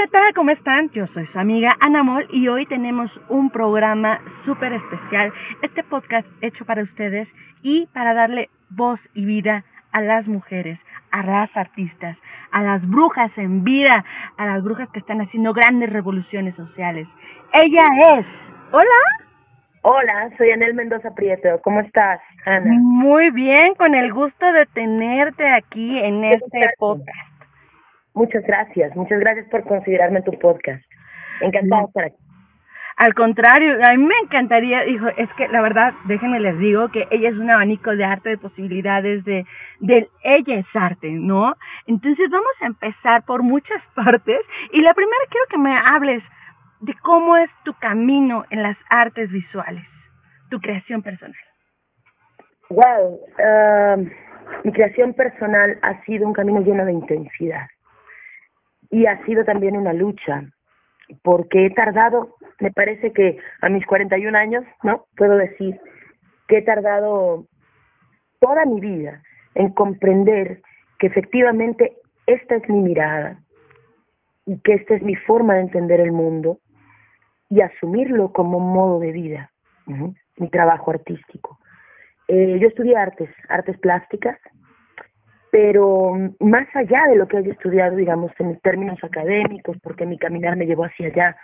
¿qué tal? ¿Cómo están? Yo soy su amiga Anamol y hoy tenemos un programa súper especial, este podcast hecho para ustedes y para darle voz y vida a las mujeres, a las artistas, a las brujas en vida, a las brujas que están haciendo grandes revoluciones sociales. Ella es, hola. Hola, soy Anel Mendoza Prieto. ¿Cómo estás, Ana? Muy bien, con el gusto de tenerte aquí en este podcast. Muchas gracias, muchas gracias por considerarme tu podcast. Encantada de estar aquí. Al contrario, a mí me encantaría, dijo, es que la verdad, déjenme les digo que ella es un abanico de arte, de posibilidades, de, de ella es arte, ¿no? Entonces vamos a empezar por muchas partes y la primera quiero que me hables de cómo es tu camino en las artes visuales, tu creación personal. Wow, um, mi creación personal ha sido un camino lleno de intensidad y ha sido también una lucha, porque he tardado, me parece que a mis 41 años, ¿no? Puedo decir que he tardado toda mi vida en comprender que efectivamente esta es mi mirada y que esta es mi forma de entender el mundo y asumirlo como un modo de vida, mi trabajo artístico. Eh, yo estudié artes, artes plásticas, pero más allá de lo que haya estudiado, digamos, en términos académicos, porque mi caminar me llevó hacia allá,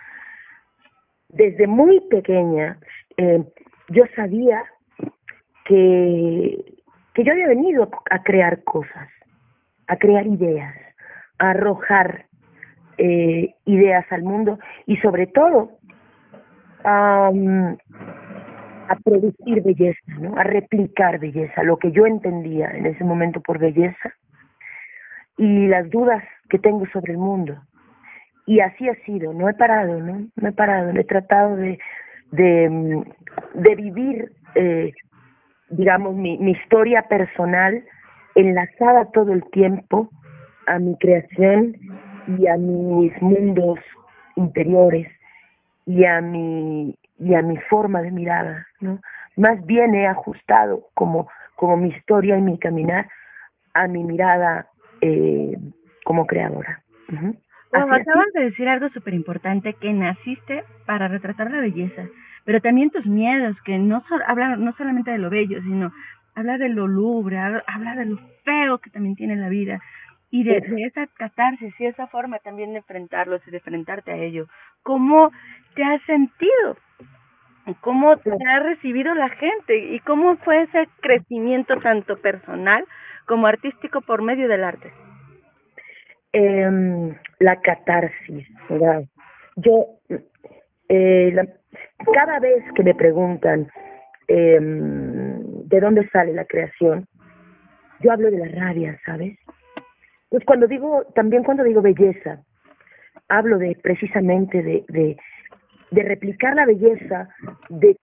desde muy pequeña eh, yo sabía que, que yo había venido a crear cosas, a crear ideas, a arrojar eh, ideas al mundo y sobre todo a, a producir belleza, ¿no? a replicar belleza, lo que yo entendía en ese momento por belleza y las dudas que tengo sobre el mundo. Y así ha sido, no he parado, ¿no? No he parado, he tratado de, de, de vivir, eh, digamos, mi, mi historia personal enlazada todo el tiempo a mi creación y a mis mundos interiores y a mi y a mi forma de mirada, ¿no? Más bien he ajustado como, como mi historia y mi caminar a mi mirada eh, como creadora. acabas de decir algo súper importante, que naciste para retratar la belleza, pero también tus miedos, que no so, hablan no solamente de lo bello, sino habla de lo lubre, habla de lo feo que también tiene la vida, y de, de, esa catarsis y esa forma también de enfrentarlos y de enfrentarte a ello. ¿Cómo te has sentido? ¿Cómo te ha recibido la gente? ¿Y cómo fue ese crecimiento tanto personal como artístico por medio del arte? Eh, la catarsis, ¿verdad? Yo, eh, la, cada vez que me preguntan eh, de dónde sale la creación, yo hablo de la rabia, ¿sabes? Pues cuando digo, también cuando digo belleza, hablo de precisamente de, de, replicar la belleza de,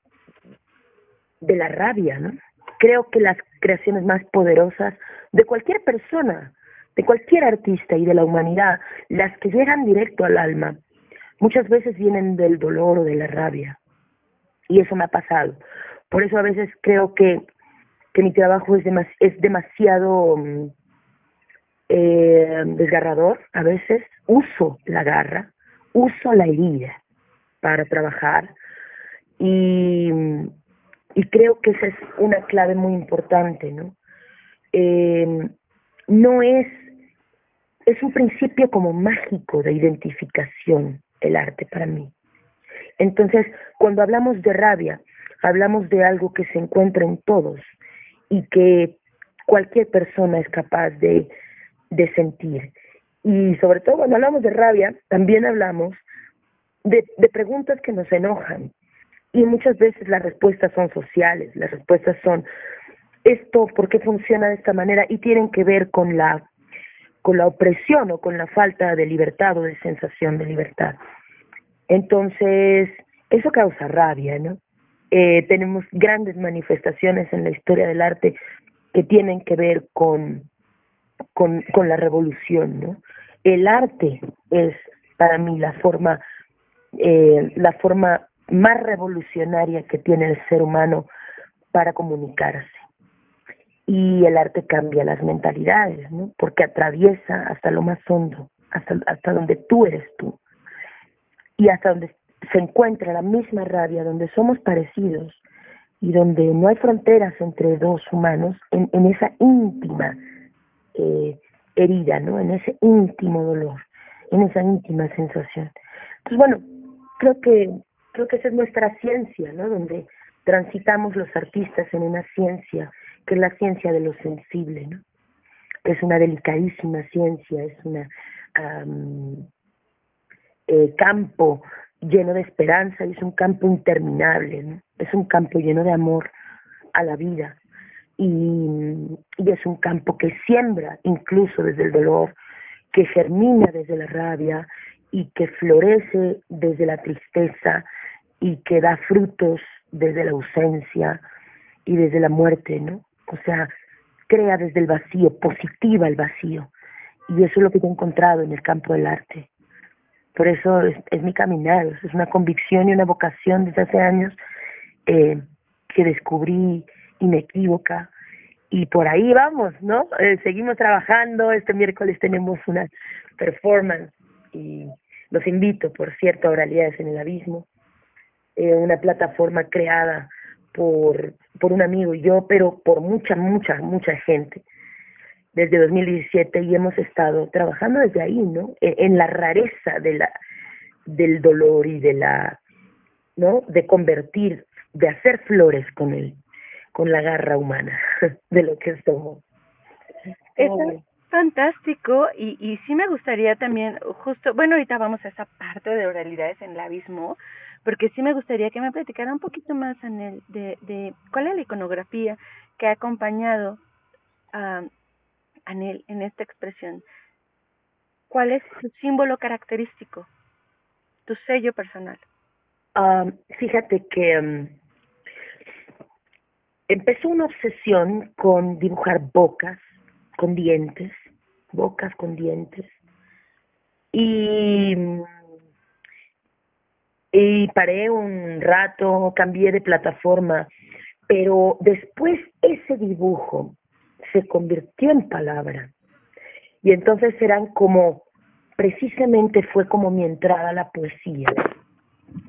de la rabia, ¿no? Creo que las creaciones más poderosas de cualquier persona, de cualquier artista y de la humanidad, las que llegan directo al alma, muchas veces vienen del dolor o de la rabia. Y eso me ha pasado. Por eso a veces creo que, que mi trabajo es, es demasiado eh, desgarrador. A veces uso la garra, uso la herida para trabajar y, creo que esa es una clave muy importante, ¿no? Eh, no es, es un principio como mágico de identificación el arte para mí. Entonces, cuando hablamos de rabia, hablamos de algo que se encuentra en todos y que cualquier persona es capaz de, de sentir. Y sobre todo cuando hablamos de rabia, también hablamos de, preguntas que nos enojan. Y muchas veces las respuestas son sociales, las respuestas son esto, ¿por qué funciona de esta manera? Y tienen que ver con la, con la opresión o con la falta de libertad o de sensación de libertad. Entonces, eso causa rabia, ¿no? Eh, tenemos grandes manifestaciones en la historia del arte que tienen que ver con, con, con la revolución, ¿no? El arte es para mí la forma eh, la forma más revolucionaria que tiene el ser humano para comunicarse. Y el arte cambia las mentalidades, ¿no? Porque atraviesa hasta lo más hondo, hasta, hasta donde tú eres tú. Y hasta donde se encuentra la misma rabia, donde somos parecidos y donde no hay fronteras entre dos humanos, en, en esa íntima eh, herida, ¿no? En ese íntimo dolor, en esa íntima sensación. Entonces, bueno, creo que creo que esa es nuestra ciencia, ¿no? Donde transitamos los artistas en una ciencia que es la ciencia de lo sensible, ¿no? Es una delicadísima ciencia, es una eh, campo lleno de esperanza y es un campo interminable, ¿no? Es un campo lleno de amor a la vida y, es un campo que siembra incluso desde el dolor, que germina desde la rabia y que florece desde la tristeza y que da frutos desde la ausencia y desde la muerte, ¿no? O sea, crea desde el vacío, positiva el vacío. Y eso es lo que he encontrado en el campo del arte. Por eso es, es mi caminar, es una convicción y una vocación desde hace años eh, que descubrí inequívoca. Y por ahí vamos, ¿no? Eh, seguimos trabajando. Este miércoles tenemos una performance y los invito, por cierto, a Oralidades en el Abismo, eh, una plataforma creada por, por un amigo y yo, pero por mucha, mucha, mucha gente desde 2017 y hemos estado trabajando desde ahí, ¿no? En, en, la rareza de la del dolor y de la, ¿no? De convertir, de hacer flores con él, con la garra humana de lo que somos. Es fantástico y, y sí me gustaría también, justo, bueno, ahorita vamos a esa parte de oralidades en el abismo, porque sí me gustaría que me platicara un poquito más, Anel, de, de cuál es la iconografía que ha acompañado a Anel en esta expresión. ¿Cuál es su símbolo característico, tu sello personal? Um, fíjate que um, empezó una obsesión con dibujar bocas con dientes, bocas con dientes, y y paré un rato, cambié de plataforma, pero después ese dibujo se convirtió en palabra. Y entonces eran como, precisamente fue como mi entrada a la poesía.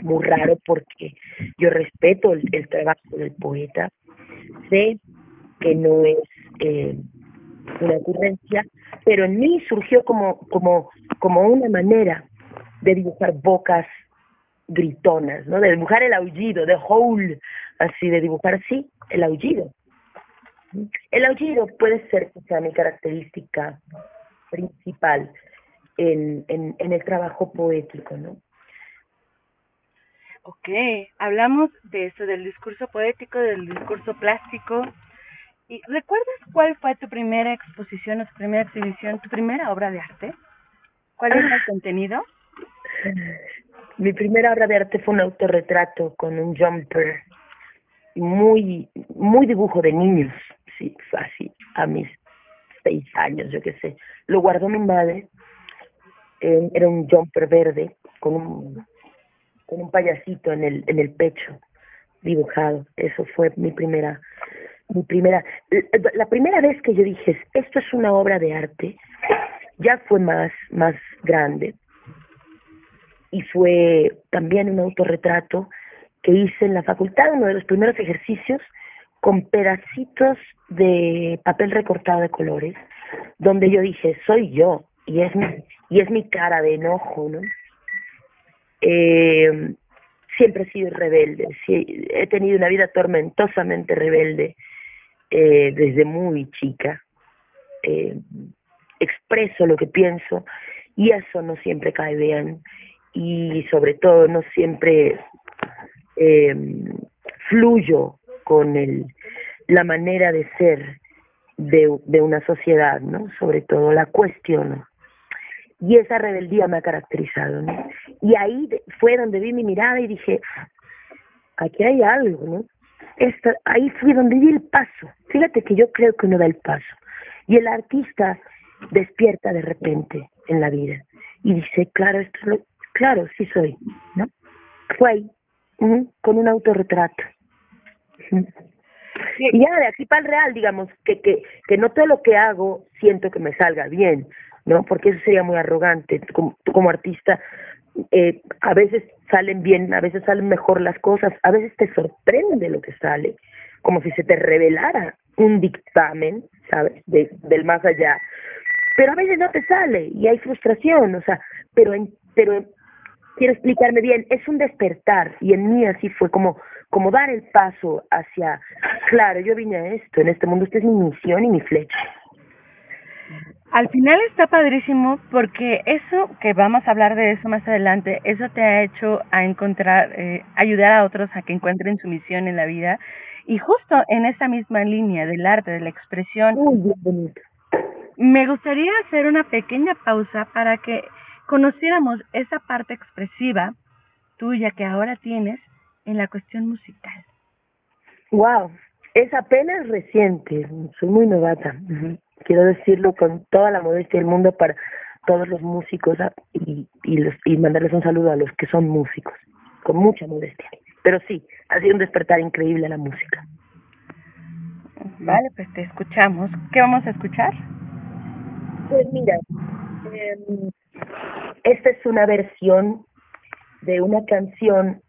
Muy raro porque yo respeto el, el trabajo del poeta, sé que no es eh, una ocurrencia, pero en mí surgió como, como, como una manera de dibujar bocas gritonas, ¿no? De dibujar el aullido, de howl, así, de dibujar así, el aullido. El aullido puede ser quizá mi característica principal en, en, en el trabajo poético, ¿no? Ok, hablamos de eso, del discurso poético, del discurso plástico. ¿Y recuerdas cuál fue tu primera exposición o tu primera exhibición, tu primera obra de arte? ¿Cuál es el contenido? Mi primera obra de arte fue un autorretrato con un jumper muy, muy dibujo de niños, sí, así, a mis seis años, yo qué sé. Lo guardó mi madre, eh, era un jumper verde con un, con un payasito en el, en el pecho dibujado. Eso fue mi primera, mi primera, la primera vez que yo dije, esto es una obra de arte, ya fue más, más grande y fue también un autorretrato que hice en la facultad, uno de los primeros ejercicios, con pedacitos de papel recortado de colores, donde yo dije, soy yo, y es mi, y es mi cara de enojo, ¿no? Eh, siempre he sido rebelde, he tenido una vida tormentosamente rebelde eh, desde muy chica. Eh, expreso lo que pienso y eso no siempre cae bien y sobre todo no siempre fluyo con el, la manera de ser de, de una sociedad, ¿no? Sobre todo la cuestiono. Y esa rebeldía me ha caracterizado, ¿no? Y ahí fue donde vi mi mirada y dije, aquí hay algo, ¿no? Esto, ahí fue donde di el paso. Fíjate que yo creo que uno da el paso. Y el artista despierta de repente en la vida y dice, claro, esto es lo, claro, sí soy, ¿no? Fue ahí, con un autorretrato. Y ya de aquí para el real, digamos, que, que, que no todo lo que hago siento que me salga bien. ¿No? Porque eso sería muy arrogante. Tú como, artista, eh, a veces salen bien, a veces salen mejor las cosas, a veces te sorprende lo que sale, como si se te revelara un dictamen, ¿sabes? De, del más allá. Pero a veces no te sale y hay frustración, o sea, pero pero quiero explicarme bien, es un despertar y en mí así fue como como dar el paso hacia, claro, yo vine a esto, en este mundo, esta es mi misión y mi flecha. Al final está padrísimo porque eso, que vamos a hablar de eso más adelante, eso te ha hecho a encontrar, eh, ayudar a otros a que encuentren su misión en la vida y justo en esa misma línea del arte, de la expresión. Me gustaría hacer una pequeña pausa para que conociéramos esa parte expresiva tuya que ahora tienes en la cuestión musical. Wow, es apenas reciente, soy muy novata. Quiero decirlo con toda la modestia del mundo para todos los músicos ah, y, y, los, y mandarles un saludo a los que son músicos, con mucha modestia. Pero sí, ha sido un despertar increíble la música. Vale, pues te escuchamos. ¿Qué vamos a escuchar? Pues mira, eh, esta es una versión de una canción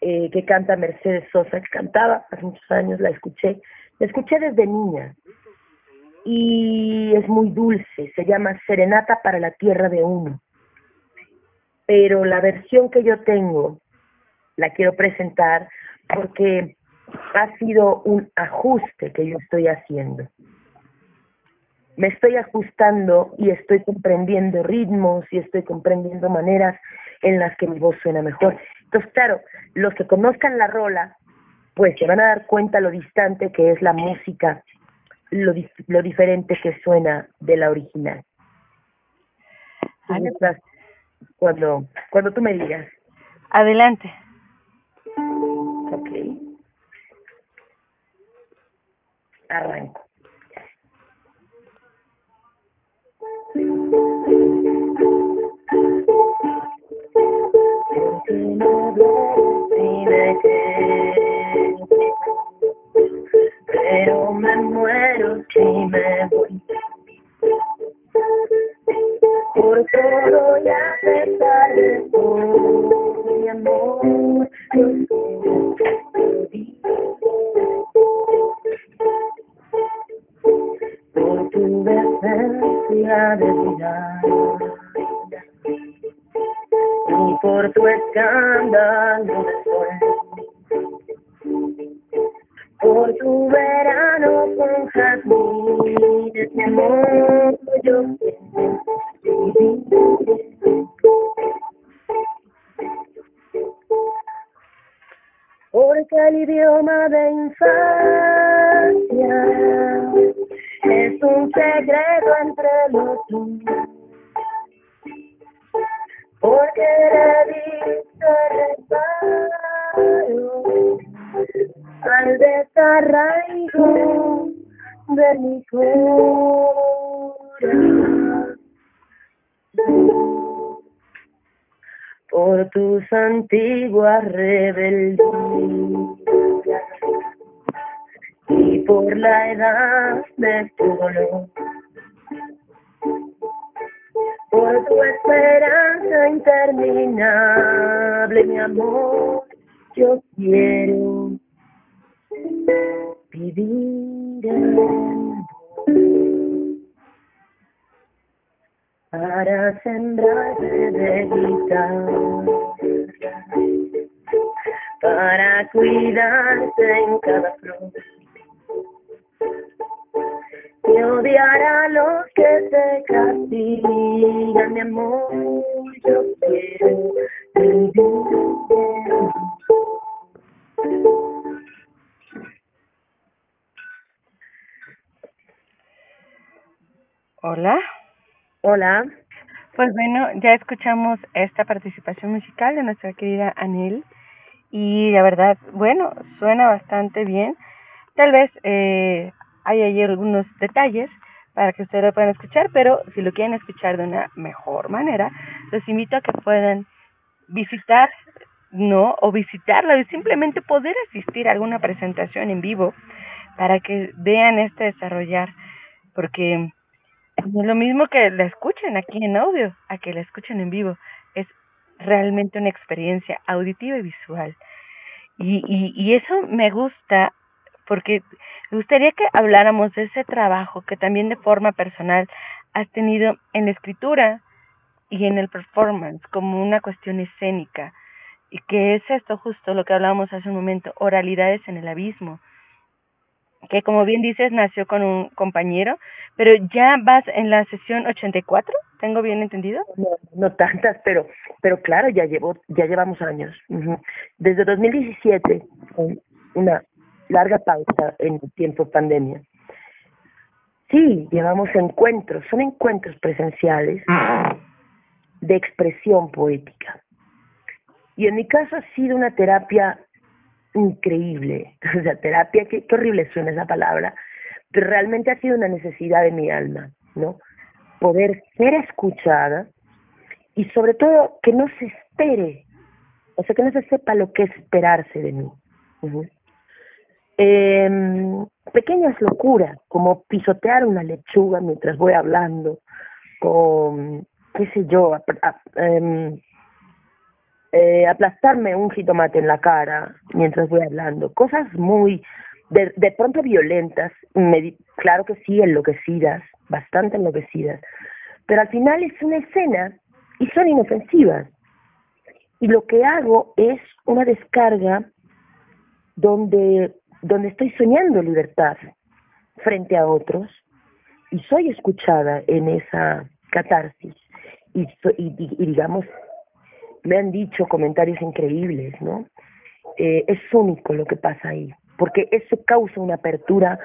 eh, que canta Mercedes Sosa, que cantaba hace muchos años, la escuché, la escuché desde niña y es muy dulce, se llama Serenata para la Tierra de Uno. Pero la versión que yo tengo la quiero presentar porque ha sido un ajuste que yo estoy haciendo me estoy ajustando y estoy comprendiendo ritmos y estoy comprendiendo maneras en las que mi voz suena mejor. Entonces, claro, los que conozcan la rola, pues se van a dar cuenta lo distante que es la música, lo, lo diferente que suena de la original. Cuando, cuando tú me digas. Adelante. Ok. Arranco. Pero me muero si me voy. Por todo y a pesar de mi amor, por tu decencia de vida y por tu escándalo de por tu verano con jazmines, mi amor, yo Porque el idioma de infancia es un secreto entre los dos. Porque diste reparo al desarraigo de mi corazón. Por tus antiguas rebeldías y por la edad de tu dolor. Por tu esperanza interminable, mi amor, yo quiero vivir para sembrarte de guitarra, para cuidarte en cada flor. Y odiar a los que te castigan, mi amor, yo quiero vivir Hola. Hola. Pues bueno, ya escuchamos esta participación musical de nuestra querida Anel y la verdad, bueno, suena bastante bien. Tal vez eh, hay ahí algunos detalles para que ustedes lo puedan escuchar, pero si lo quieren escuchar de una mejor manera, los invito a que puedan visitar, no, o visitarla y simplemente poder asistir a alguna presentación en vivo para que vean este desarrollar, porque lo mismo que la escuchen aquí en audio, a que la escuchen en vivo. Es realmente una experiencia auditiva y visual. Y, y, y eso me gusta porque me gustaría que habláramos de ese trabajo que también de forma personal has tenido en la escritura y en el performance como una cuestión escénica. Y que es esto justo lo que hablábamos hace un momento, oralidades en el abismo, que como bien dices nació con un compañero, pero ya vas en la sesión 84, ¿tengo bien entendido? No, no tantas, pero pero claro, ya llevo ya llevamos años. Desde 2017, una larga pausa en tiempo pandemia. Sí, llevamos encuentros, son encuentros presenciales de expresión poética. Y en mi caso ha sido una terapia increíble, o sea, terapia, qué, horrible suena esa palabra, pero realmente ha sido una necesidad de mi alma, ¿no? Poder ser escuchada y sobre todo que no se espere, o sea, que no se sepa lo que esperarse de mí. eh, pequeñas locuras, como pisotear una lechuga mientras voy hablando, con, qué sé yo, eh, eh, aplastarme un jitomate en la cara mientras voy hablando, cosas muy, de, de pronto violentas, me, claro que sí, enloquecidas, bastante enloquecidas, pero al final es una escena y son inofensivas. Y lo que hago es una descarga donde, donde estoy soñando libertad frente a otros y soy escuchada en esa catarsis y, y, y digamos me han dicho comentarios increíbles, ¿no? Eh, es único lo que pasa ahí, porque eso causa una apertura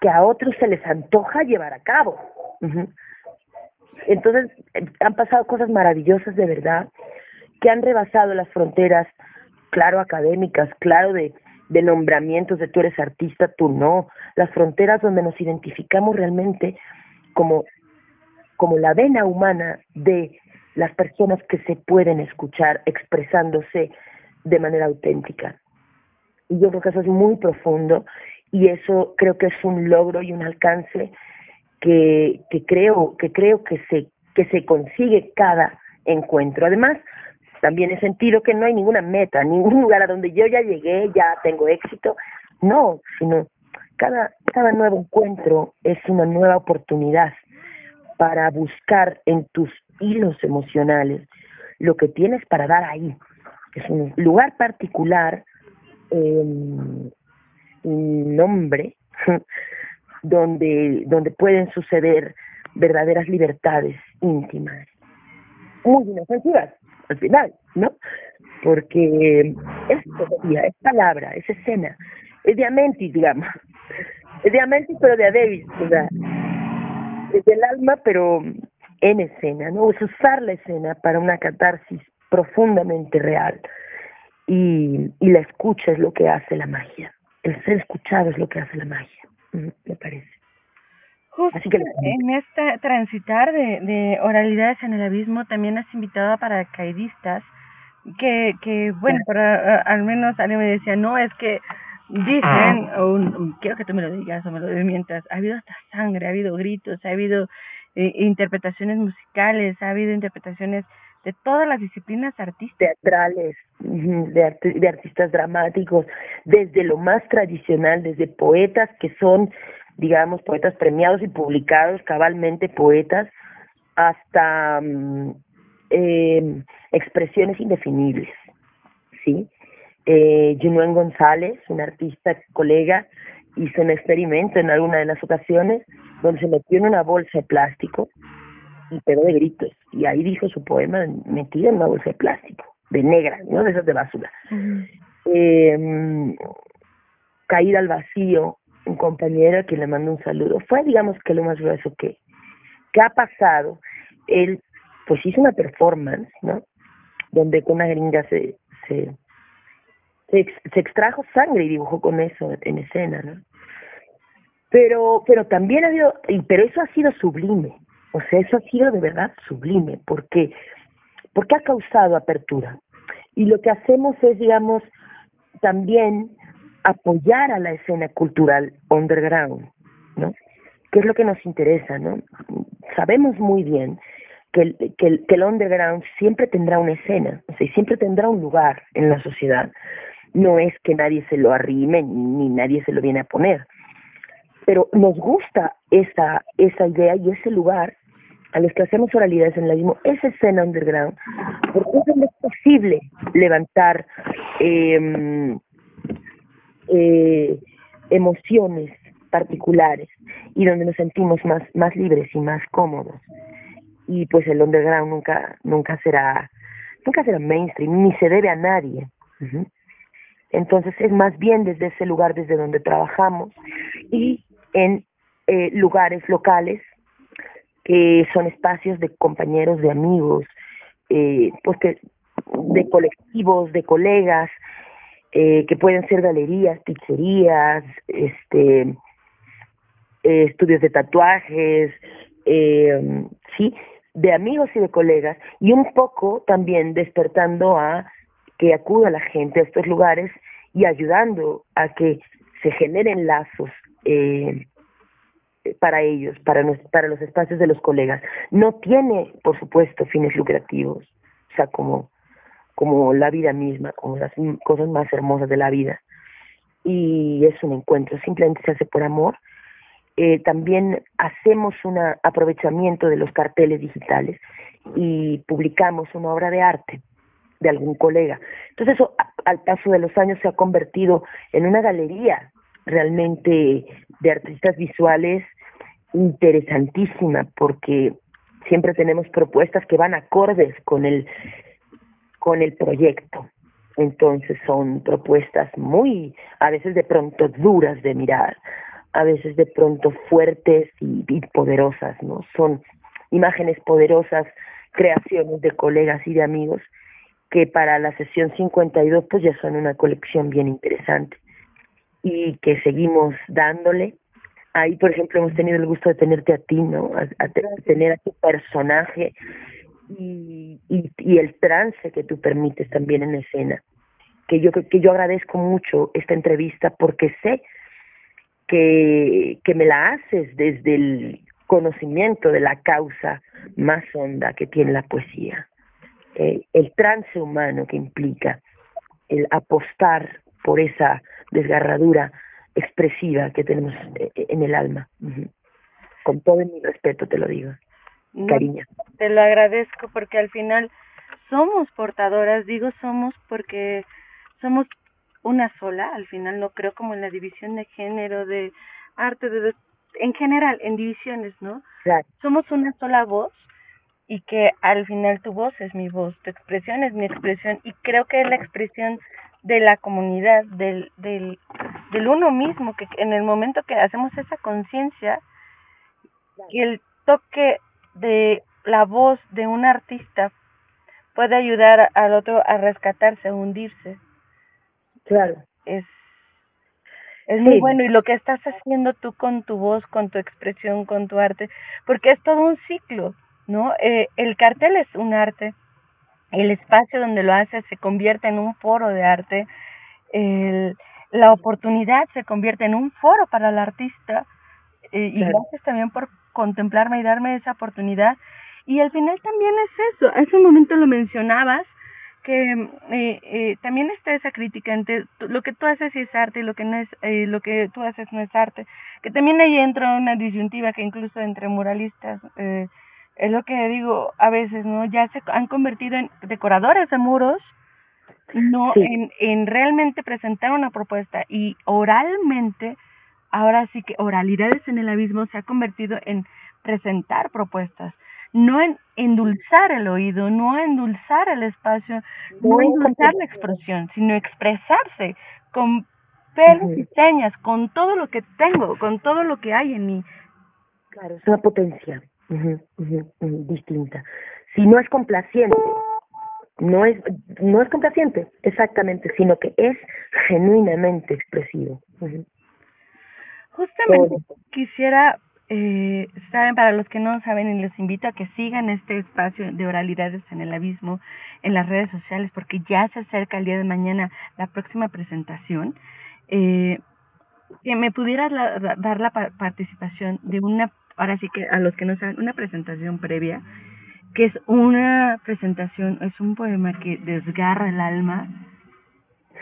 que a otros se les antoja llevar a cabo. Entonces, eh, han pasado cosas maravillosas de verdad, que han rebasado las fronteras, claro, académicas, claro, de, de nombramientos de tú eres artista, tú no, las fronteras donde nos identificamos realmente como, como la vena humana de las personas que se pueden escuchar expresándose de manera auténtica. Y yo creo que eso es muy profundo y eso creo que es un logro y un alcance que, que creo que creo que se que se consigue cada encuentro. Además, también he sentido que no hay ninguna meta, ningún lugar a donde yo ya llegué, ya tengo éxito. No, sino cada, cada nuevo encuentro es una nueva oportunidad para buscar en tus hilos emocionales lo que tienes para dar ahí. Es un lugar particular, un nombre, donde, donde pueden suceder verdaderas libertades íntimas, muy inofensivas al final, ¿no? Porque es todavía, es palabra, es escena, es diamantis, digamos, es diamantis pero de Davis, o sea, es del alma pero en escena, ¿no? Es usar la escena para una catarsis profundamente real. Y, y la escucha es lo que hace la magia. El ser escuchado es lo que hace la magia, me parece. Así que en este transitar de, de oralidades en el abismo también has invitado a paracaidistas que, que bueno, para, al menos alguien me decía, no, es que dicen, o quiero que tú me lo digas o me lo mientras, ha habido hasta sangre, ha habido gritos, ha habido eh, interpretaciones musicales, ha habido interpretaciones de todas las disciplinas artísticas. Teatrales, de, de artistas dramáticos, desde lo más tradicional, desde poetas que son, digamos, poetas premiados y publicados, cabalmente poetas, hasta eh, expresiones indefinibles, ¿sí? Eh, Junuen González, un artista colega, hizo un experimento en alguna de las ocasiones donde se metió en una bolsa de plástico y pegó de gritos. Y ahí dijo su poema metido en una bolsa de plástico, de negra, no de esas de basura. eh, caída al vacío, un compañero que le mandó un saludo. Fue, digamos, que lo más grueso que, que ha pasado. Él, pues hizo una performance, ¿no? Donde con una gringa se, se, se, se extrajo sangre y dibujó con eso en escena, ¿no? Pero pero también ha habido pero eso ha sido sublime. O sea eso ha sido de verdad sublime porque porque ha causado apertura. Y lo que hacemos es digamos también apoyar a la escena cultural underground no que es lo que nos interesa no sabemos muy bien que el, que, el, que el underground siempre tendrá una escena, o sea, siempre tendrá un lugar en la sociedad. No es que nadie se lo arrime ni nadie se lo viene a poner, pero nos gusta esa, esa idea y ese lugar a los que hacemos oralidades en la mismo, esa escena underground, porque es donde es posible levantar eh, eh, emociones particulares y donde nos sentimos más, más libres y más cómodos. Y pues el underground nunca, nunca será, nunca será mainstream, ni se debe a nadie. Entonces es más bien desde ese lugar desde donde trabajamos y en eh, lugares locales que son espacios de compañeros, de amigos, eh, pues que, de colectivos, de colegas, eh, que pueden ser galerías, pizzerías, este, estudios de tatuajes, sí, de amigos y de colegas, y un poco también despertando a que acuda la gente a estos lugares y ayudando a que se generen lazos eh, para ellos, para, los espacios de los colegas. No tiene, por supuesto, fines lucrativos, o sea, como, como la vida misma, como las cosas más hermosas de la vida. Y es un encuentro, simplemente se hace por amor. Eh, también hacemos un aprovechamiento de los carteles digitales y publicamos una obra de arte de algún colega. Entonces eso al paso de los años se ha convertido en una galería realmente de artistas visuales interesantísima porque siempre tenemos propuestas que van acordes con el con el proyecto. Entonces son propuestas muy, a veces de pronto duras de mirar, a veces de pronto fuertes y, y poderosas, ¿no? Son imágenes poderosas, creaciones de colegas y de amigos que para la sesión 52 pues ya son una colección bien interesante y que seguimos dándole. Ahí, por ejemplo, hemos tenido el gusto de tenerte a ti, ¿no? A, tener a tu personaje y, y, y, el trance que tú permites también en escena. Que yo, que yo agradezco mucho esta entrevista porque sé que, que me la haces desde el conocimiento de la causa más honda que tiene la poesía. Eh, el trance humano que implica el apostar por esa desgarradura expresiva que tenemos eh, en el alma. Con todo mi respeto te lo digo, cariño. Te lo agradezco porque al final somos portadoras, digo somos porque somos una sola, al final no creo como en la división de género, de arte, de, en general, en divisiones, ¿no? Somos una sola voz y que al final tu voz es mi voz, tu expresión es mi expresión y creo que es la expresión de la comunidad, del, del, del uno mismo, que en el momento que hacemos esa conciencia, que el toque de la voz de un artista puede ayudar al otro a rescatarse, a hundirse. Claro. Es, es muy bueno y lo que estás haciendo tú con tu voz, con tu expresión, con tu arte, porque es todo un ciclo, ¿no? Eh, el cartel es un arte, el espacio donde lo haces se convierte en un foro de arte, el, la oportunidad se convierte en un foro para el artista eh, y gracias también por contemplarme y darme esa oportunidad. Y al final también es eso, hace un momento lo mencionabas, que eh, eh, también está esa crítica entre lo que tú haces es arte y lo que no es eh, lo que tú haces no es arte que también ahí entra una disyuntiva que incluso entre muralistas eh, es lo que digo a veces, ¿no? Ya se han convertido en decoradores de muros, no en, en realmente presentar una propuesta. Y oralmente, ahora sí que oralidades en el abismo se ha convertido en presentar propuestas, no en endulzar el oído, no endulzar el espacio, no endulzar la expresión, sino expresarse con pelos y señas, con todo lo que tengo, con todo lo que hay en mí. Claro, es una potencia distinta. Si no es complaciente, no es, no es complaciente, exactamente, sino que es genuinamente expresivo. Justamente quisiera, eh, saben, para los que no saben, y les invito a que sigan este espacio de oralidades en el abismo en las redes sociales, porque ya se acerca el día de mañana la próxima presentación. Eh, que me pudieras dar la participación de una ahora sí que a los que no saben, una presentación previa, que es una presentación, es un poema que desgarra el alma,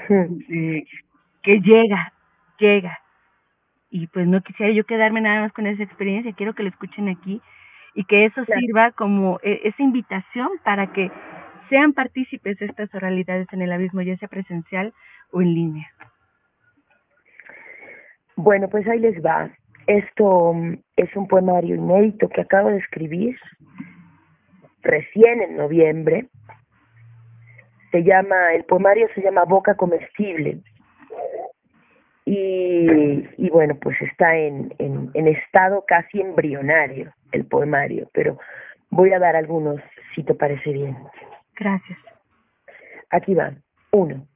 eh, que llega, llega. Y pues no quisiera yo quedarme nada más con esa experiencia, quiero que lo escuchen aquí y que eso sirva como eh, esa invitación para que sean partícipes de estas oralidades en el abismo, ya sea presencial o en línea. Bueno, pues ahí les va. Esto mm, es un poemario inédito que acabo de escribir recién en noviembre. Se llama, el poemario se llama Boca Comestible. Y, y bueno, pues está en, en, en estado casi embrionario el poemario, pero voy a dar algunos si te parece bien. Gracias. Aquí va. Uno.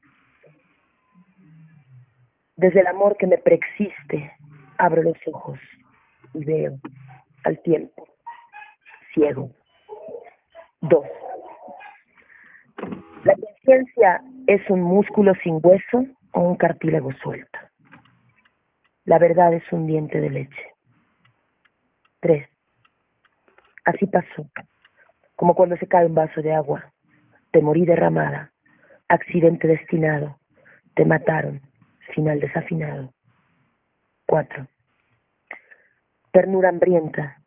Desde el amor que me preexiste, abro los ojos y veo al tiempo, ciego. Dos. La conciencia es un músculo sin hueso o un cartílago suelto. La verdad es un diente de leche. Tres. Así pasó, como cuando se cae un vaso de agua te morí derramada, accidente destinado, te mataron, final desafinado. 4. Ternura hambrienta,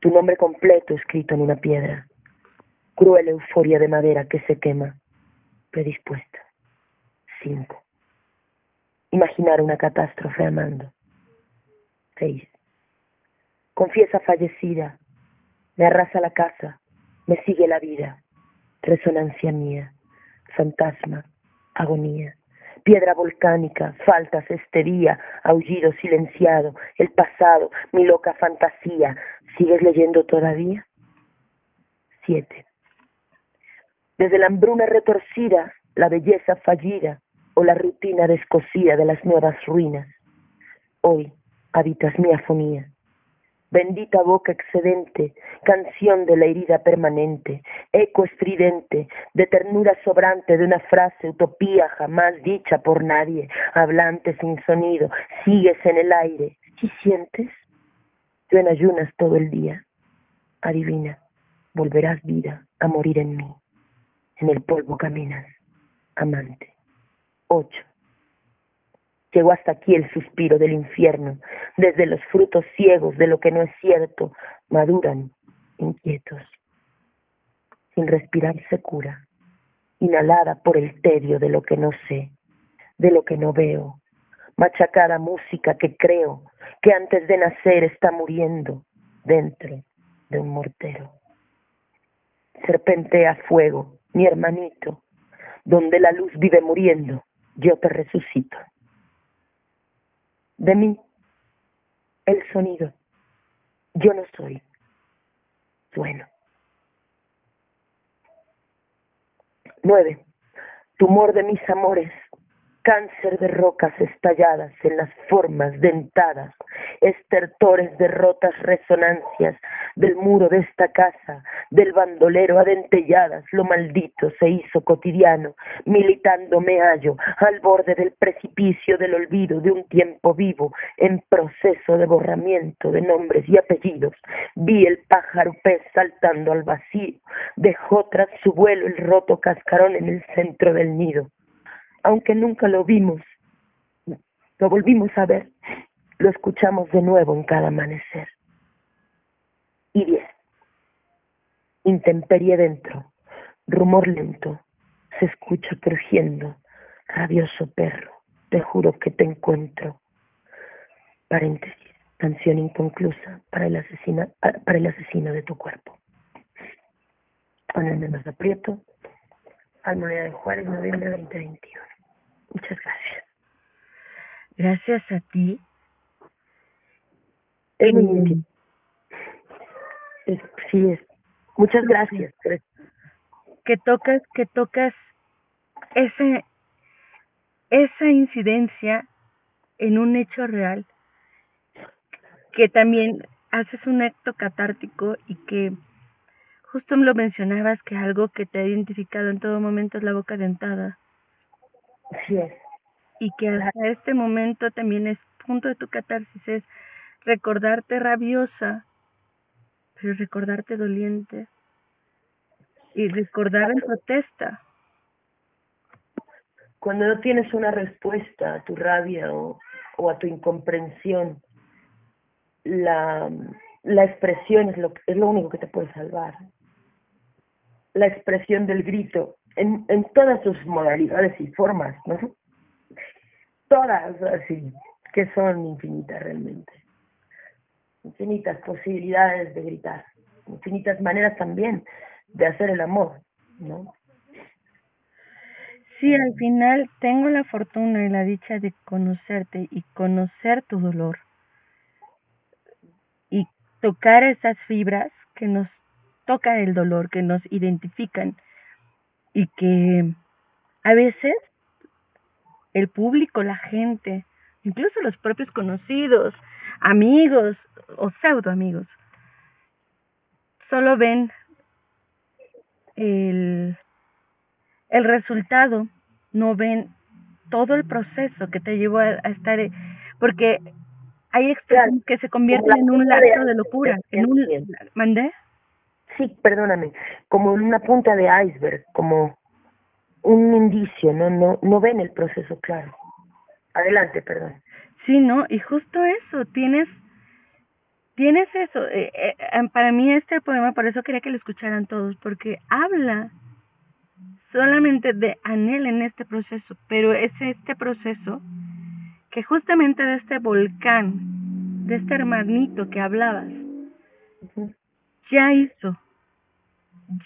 tu nombre completo escrito en una piedra, cruel euforia de madera que se quema, predispuesta. 5. Imaginar una catástrofe amando. 6. Confiesa fallecida, me arrasa la casa, me sigue la vida, resonancia mía, fantasma, agonía, piedra volcánica, faltas este día, aullido silenciado, el pasado, mi loca fantasía, ¿sigues leyendo todavía? Siete. Desde la hambruna retorcida, la belleza fallida o la rutina descosida de las nuevas ruinas, hoy habitas mi afonía Bendita boca excedente, canción de la herida permanente, eco estridente, de ternura sobrante de una frase, utopía jamás dicha por nadie, hablante sin sonido, sigues en el aire. ¿Y sientes? Tú en ayunas todo el día. Adivina, volverás vida a morir en mí. En el polvo caminas, amante. Ocho. Llegó hasta aquí el suspiro del infierno, desde los frutos ciegos de lo que no es cierto, maduran inquietos. Sin respirar se cura, inhalada por el tedio de lo que no sé, de lo que no veo, machacada música que creo que antes de nacer está muriendo dentro de un mortero. Serpentea fuego, mi hermanito, donde la luz vive muriendo, yo te resucito de mí el sonido. Yo no soy. Bueno. Nueve. Tumor de mis amores, cáncer de rocas estalladas en las formas dentadas, estertores de rotas resonancias del muro de esta casa, del bandolero adentelladas, lo maldito se hizo cotidiano, militando me hallo al borde del precipicio del olvido de un tiempo vivo, en proceso de borramiento de nombres y apellidos. Vi el pájaro pez saltando al vacío, dejó tras su vuelo el roto cascarón en el centro del nido aunque nunca lo vimos, lo volvimos a ver, lo escuchamos de nuevo en cada amanecer. Y diez. Intemperie dentro, rumor lento, se escucha crujiendo, rabioso perro, te juro que te encuentro. Paréntesis, canción inconclusa para el, asesina, para el asesino de tu cuerpo. Con el menos aprieto, Almoneda de Juárez, noviembre 2021. Muchas gracias. Gracias a ti. Es sí, es. Muchas gracias. Que tocas, que tocas ese, esa incidencia en un hecho real, que también haces un acto catártico y que justo me lo mencionabas que algo que te ha identificado en todo momento es la boca dentada. Así es. Y que hasta este momento también es punto de tu catarsis, es recordarte rabiosa pero recordarte doliente y recordar en protesta. Cuando no tienes una respuesta a tu rabia o, o a tu incomprensión, la, la expresión es lo, es lo único que te puede salvar. La expresión del grito en, en todas sus modalidades y formas, ¿no? Todas así, que son infinitas realmente. Infinitas posibilidades de gritar, infinitas maneras también de hacer el amor, ¿no? Sí, al final tengo la fortuna y la dicha de conocerte y conocer tu dolor y tocar esas fibras que nos tocan el dolor, que nos identifican y que a veces el público, la gente, incluso los propios conocidos, amigos o pseudo amigos, solo ven el, el resultado, no ven todo el proceso que te llevó a, estar, porque hay expresiones que se convierten en un lapso de locura, en un, ¿mandé? Sí, perdóname, como en una punta de iceberg, como un indicio, no, no, no ven el proceso claro. Adelante, perdón. Sí, no, y justo eso, tienes, tienes eso. Eh, eh, para mí este poema, por eso quería que lo escucharan todos, porque habla solamente de Anel en este proceso, pero es este proceso que justamente de este volcán, de este hermanito que hablabas, ya hizo,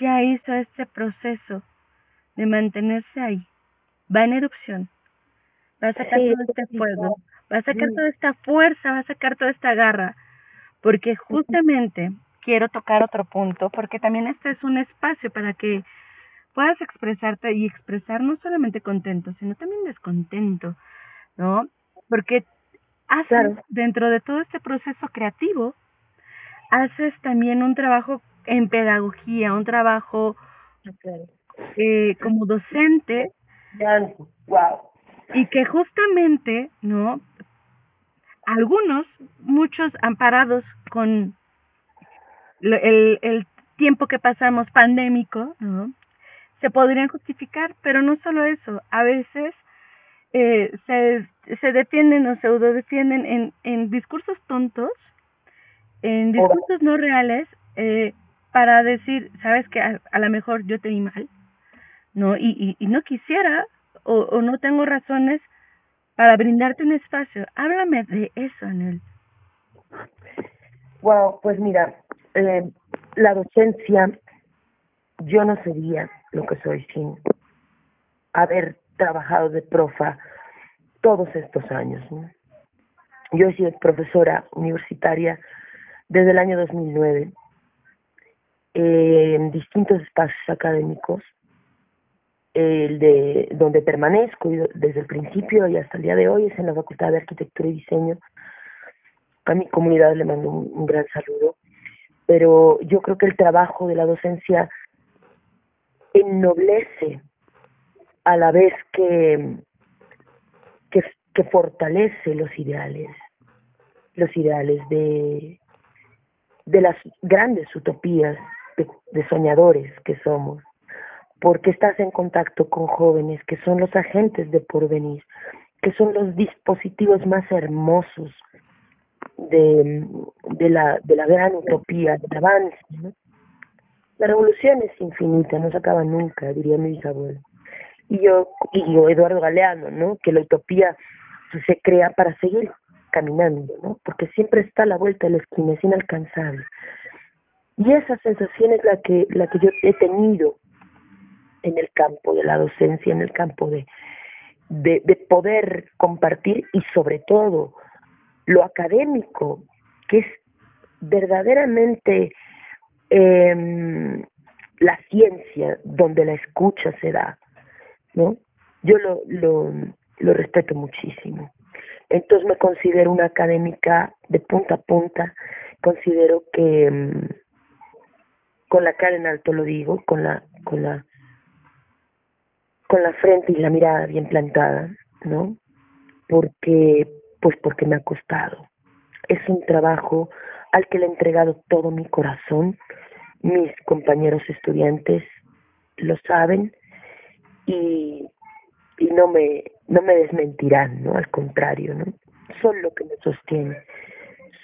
ya hizo este proceso de mantenerse ahí. Va en erupción, va a sacar todo este fuego, va a sacar toda esta fuerza, va a sacar toda esta garra, porque justamente quiero tocar otro punto, porque también este es un espacio para que puedas expresarte y expresar no solamente contento, sino también descontento, ¿no? Porque haces dentro de todo este proceso creativo, haces también un trabajo en pedagogía, un trabajo eh, como docente. Wow. Y que justamente, ¿no? Algunos, muchos amparados con el, el tiempo que pasamos pandémico, ¿no? Se podrían justificar, pero no solo eso, a veces eh, se, se defienden o pseudo defienden en, en discursos tontos, en discursos no reales, eh, para decir, sabes que a, a lo mejor yo te di mal, ¿no? Y, y, no quisiera o, o, no tengo razones para brindarte un espacio. Háblame de eso, Anel. Wow, pues mira, eh, la docencia, yo no sería lo que soy sin haber trabajado de profa todos estos años. Yo he sido profesora universitaria desde el año 2009 eh, en distintos espacios académicos el de donde permanezco desde el principio y hasta el día de hoy es en la Facultad de Arquitectura y Diseño. A mi comunidad le mando un, gran saludo, pero yo creo que el trabajo de la docencia ennoblece a la vez que, que, que fortalece los ideales, los ideales de, de las grandes utopías de soñadores que somos porque estás en contacto con jóvenes que son los agentes de porvenir, que son los dispositivos más hermosos de, de, la, de la gran utopía, del avance. La revolución es infinita, no se acaba nunca, diría mi bisabuelo. Y yo, y yo, Eduardo Galeano, ¿no? que la utopía se crea para seguir caminando, ¿no? porque siempre está a la vuelta de la esquina, es inalcanzable. Y esa sensación es la que, la que yo he tenido en el campo de la docencia, en el campo de, de, poder compartir y sobre todo lo académico, que es verdaderamente eh, la ciencia donde la escucha se da, ¿no? Yo lo, lo respeto muchísimo. Entonces me considero una académica de punta a punta, considero que em, con la cara en alto lo digo, con la, con la con la frente y la mirada bien plantada, ¿no? Porque, pues porque me ha costado. Es un trabajo al que le he entregado todo mi corazón. Mis compañeros estudiantes lo saben y, y no me no me desmentirán, ¿no? Al contrario, ¿no? Son lo que me sostiene.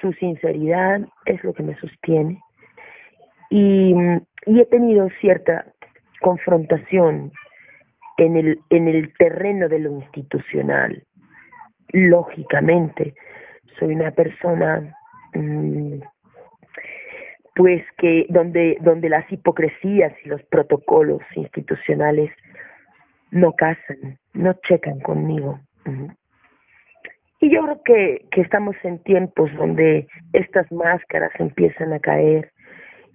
Su sinceridad es lo que me sostiene. Y, y he tenido cierta confrontación en el, en el terreno de lo institucional. Lógicamente, soy una persona mm, pues que donde donde las hipocresías y los protocolos institucionales no casan, no checan conmigo. Y yo creo que, que estamos en tiempos donde estas máscaras empiezan a caer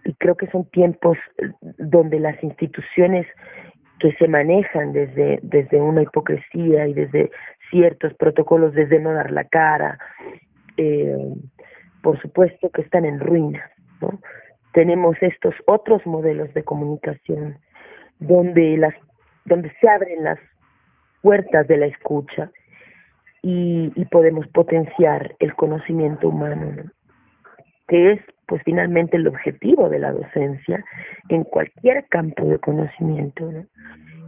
y creo que son tiempos eh, donde las instituciones que se manejan desde, desde una hipocresía y desde ciertos protocolos, desde no dar la cara, eh, por supuesto que están en ruinas. ¿no? Tenemos estos otros modelos de comunicación donde, las, donde se abren las puertas de la escucha y, podemos potenciar el conocimiento humano, ¿no? que es pues finalmente el objetivo de la docencia en cualquier campo de conocimiento, ¿no?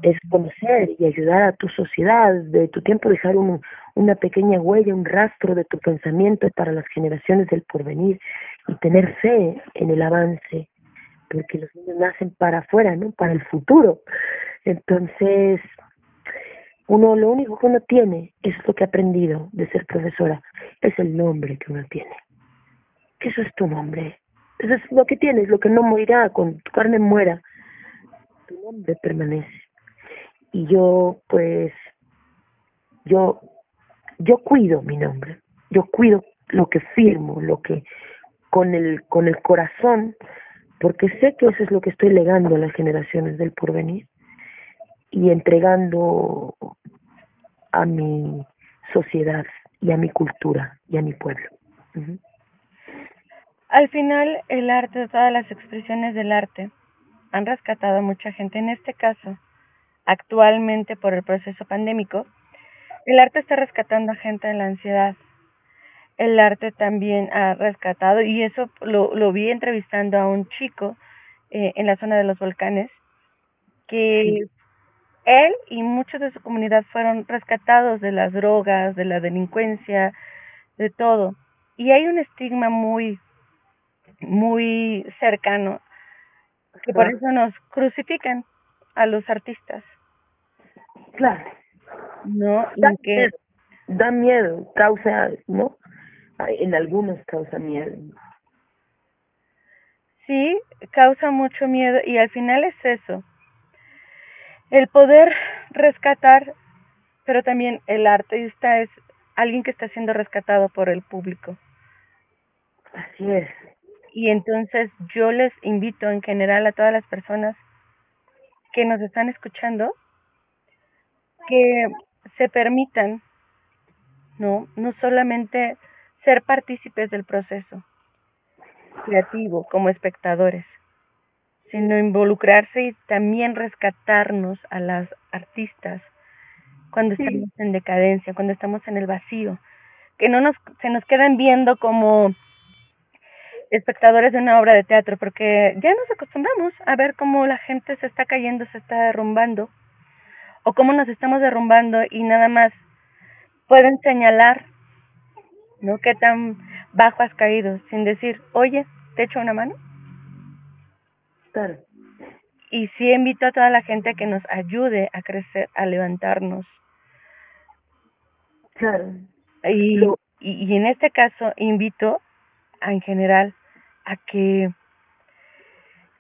es conocer y ayudar a tu sociedad, de tu tiempo dejar un, una pequeña huella, un rastro de tu pensamiento para las generaciones del porvenir y tener fe en el avance, porque los niños nacen para afuera, ¿no? Para el futuro. Entonces, uno lo único que uno tiene es lo que ha aprendido de ser profesora, es el nombre que uno tiene eso es tu nombre. Eso es lo que tienes, lo que no morirá, con tu carne muera. Tu nombre permanece. Y yo, pues, yo, yo cuido mi nombre. Yo cuido lo que firmo, lo que, con el, con el corazón, porque sé que eso es lo que estoy legando a las generaciones del porvenir y entregando a mi sociedad y a mi cultura y a mi pueblo. Al final, el arte, todas las expresiones del arte han rescatado a mucha gente. En este caso, actualmente por el proceso pandémico, el arte está rescatando a gente en la ansiedad. El arte también ha rescatado, y eso lo, lo vi entrevistando a un chico eh, en la zona de los volcanes, que él y muchos de su comunidad fueron rescatados de las drogas, de la delincuencia, de todo. Y hay un estigma muy muy cercano, que por eso nos crucifican a los artistas. Claro. No, da, miedo, da miedo, causa, ¿no? En algunos causa miedo. Sí, causa mucho miedo y al final es eso. El poder rescatar, pero también el artista es alguien que está siendo rescatado por el público. Así es. Y entonces yo les invito en general a todas las personas que nos están escuchando que se permitan, ¿no? No solamente ser partícipes del proceso creativo como espectadores, sino involucrarse y también rescatarnos a las artistas cuando estamos en decadencia, cuando estamos en el vacío, que no nos se nos quedan viendo como espectadores de una obra de teatro, porque ya nos acostumbramos a ver cómo la gente se está cayendo, se está derrumbando, o cómo nos estamos derrumbando y nada más pueden señalar, ¿no? Qué tan bajo has caído, sin decir, oye, ¿te echo una mano? Y sí invito a toda la gente a que nos ayude a crecer, a levantarnos. Claro. Y, y, y en este caso invito en general a que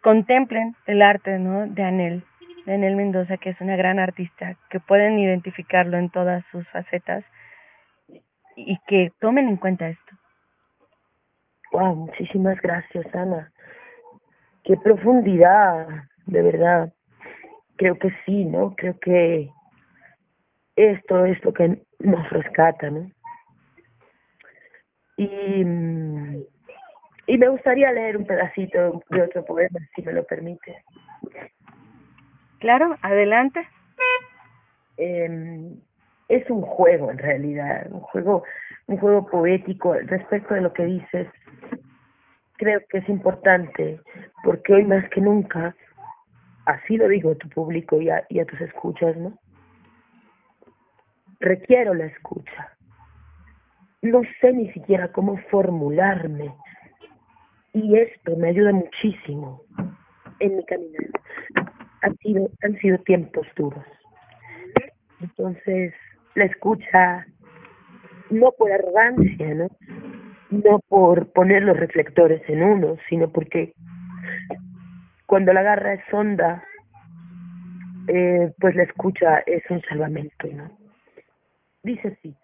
contemplen el arte ¿no? de Anel, de Anel Mendoza, que es una gran artista, que pueden identificarlo en todas sus facetas y que tomen en cuenta esto. Wow, muchísimas gracias, Ana. Qué profundidad, de verdad. Creo que sí, ¿no? Creo que esto es lo que nos rescata, ¿no? Y, y me gustaría leer un pedacito de otro poema, si me lo permite. Claro, adelante. Eh, es un juego en realidad, un juego, un juego poético respecto de lo que dices. Creo que es importante porque hoy más que nunca, así lo digo a tu público y a, tus escuchas, ¿no? Requiero la escucha. No sé ni siquiera cómo formularme y esto me ayuda muchísimo en mi caminar. Han sido, han sido tiempos duros. Entonces, la escucha, no por arrogancia, ¿no? No por poner los reflectores en uno, sino porque cuando la garra es honda, eh, pues la escucha es un salvamento, ¿no? Dice así.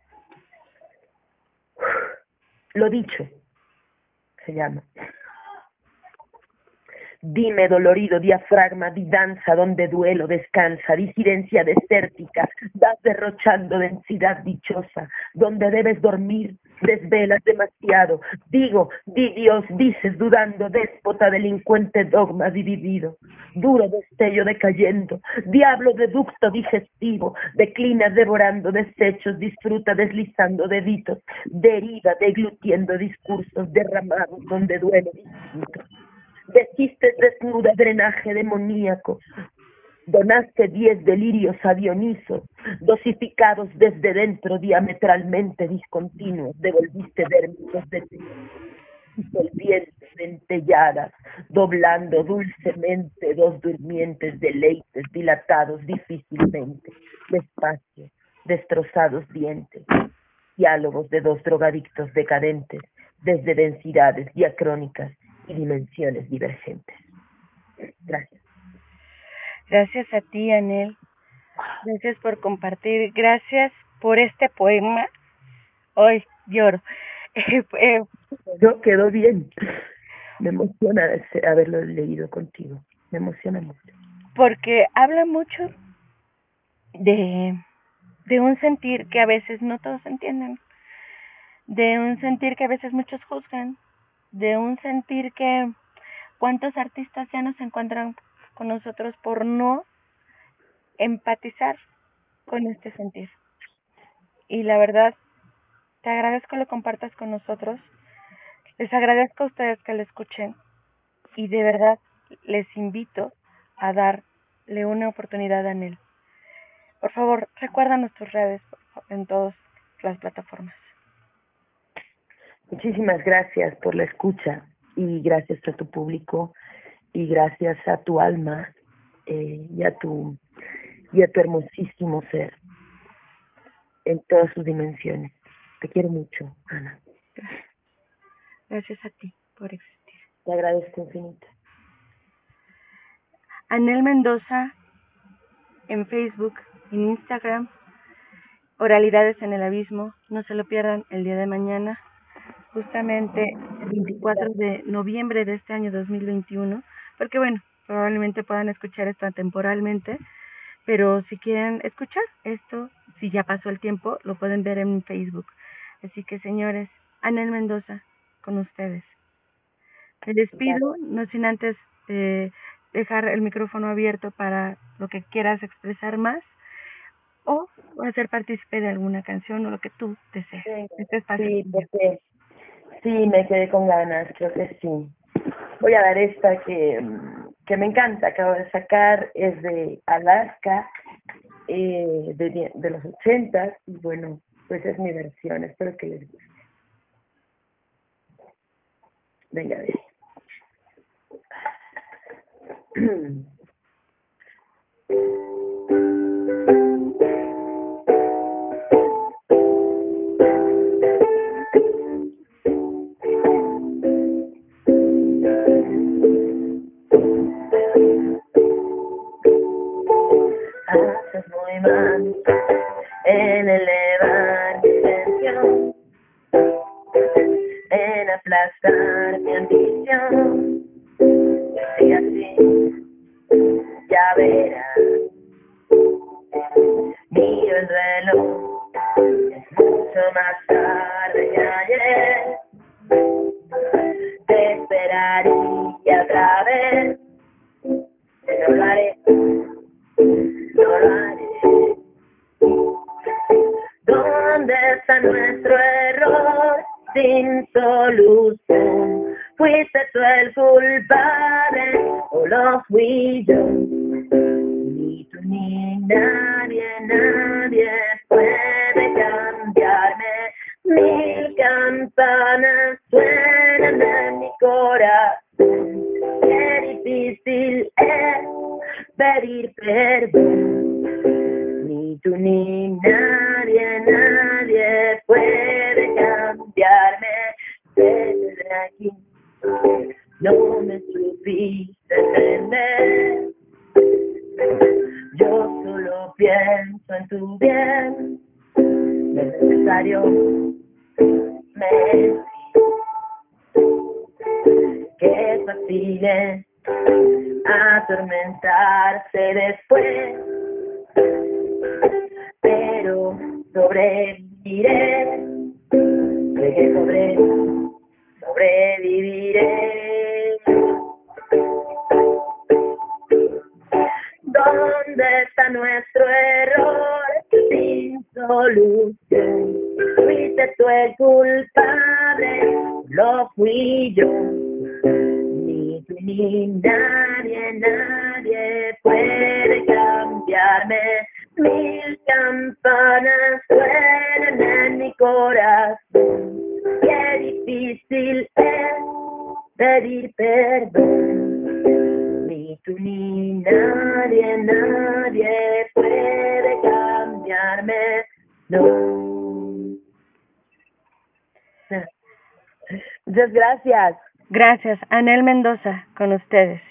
Lo dicho, se llama. Dime, dolorido diafragma, di danza donde duelo descansa, disidencia desértica, vas derrochando densidad dichosa, donde debes dormir, desvelas demasiado. Digo, di Dios, dices dudando, déspota, delincuente dogma dividido, duro destello decayendo, diablo de ducto digestivo, declina devorando desechos, disfruta deslizando deditos, deriva deglutiendo discursos derramados donde distinto Deciste desnuda drenaje demoníaco. Donaste diez delirios a Dioniso, dosificados desde dentro diametralmente discontinuos, devolviste dérmicos de ti, disolvientes dentelladas, doblando dulcemente dos durmientes deleites dilatados difícilmente, despacio, destrozados dientes, diálogos de dos drogadictos decadentes, desde densidades diacrónicas y dimensiones divergentes. Gracias. Gracias a ti, Anel. Gracias por compartir. Gracias por este poema. Hoy lloro. Eh, eh, no, quedó bien. Me emociona haberlo leído contigo. Me emociona mucho. Porque habla mucho de, de un sentir que a veces no todos entienden. De un sentir que a veces muchos juzgan de un sentir que cuántos artistas ya no se encuentran con nosotros por no empatizar con este sentir. Y la verdad, te agradezco lo compartas con nosotros. Les agradezco a ustedes que lo escuchen y de verdad les invito a darle una oportunidad a él. Por favor, recuerda nuestras redes en todas las plataformas. Muchísimas gracias por la escucha y gracias a tu público y gracias a tu alma eh, y a tu y a tu hermosísimo ser en todas sus dimensiones. Te quiero mucho, Ana. Gracias a ti por existir. Te agradezco infinito. Anel Mendoza en Facebook, en Instagram, Oralidades en el Abismo. No se lo pierdan el día de mañana justamente el 24 de noviembre de este año 2021, porque bueno, probablemente puedan escuchar esto temporalmente, pero si quieren escuchar esto, si ya pasó el tiempo, lo pueden ver en Facebook. Así que señores, Anel Mendoza, con ustedes. Me despido, no sin antes eh, dejar el micrófono abierto para lo que quieras expresar más o hacer partícipe de alguna canción o lo que tú desees. Este espacio sí, Sí, me quedé con ganas, creo que sí. Voy a dar esta que, que me encanta, acabo de sacar, es de Alaska, eh, de, de los ochentas, y bueno, pues es mi versión, espero que les guste. Venga, a ver. en elevar mi tensión, en aplastar mi ambición. solución. Fuiste tú el culpable o lo fui yo. Ni tú ni nadie, nadie puede cambiarme. Mil campanas suenan en mi corazón. Qué difícil es pedir perdón. Ni tú ni nadie, nadie puede con ustedes.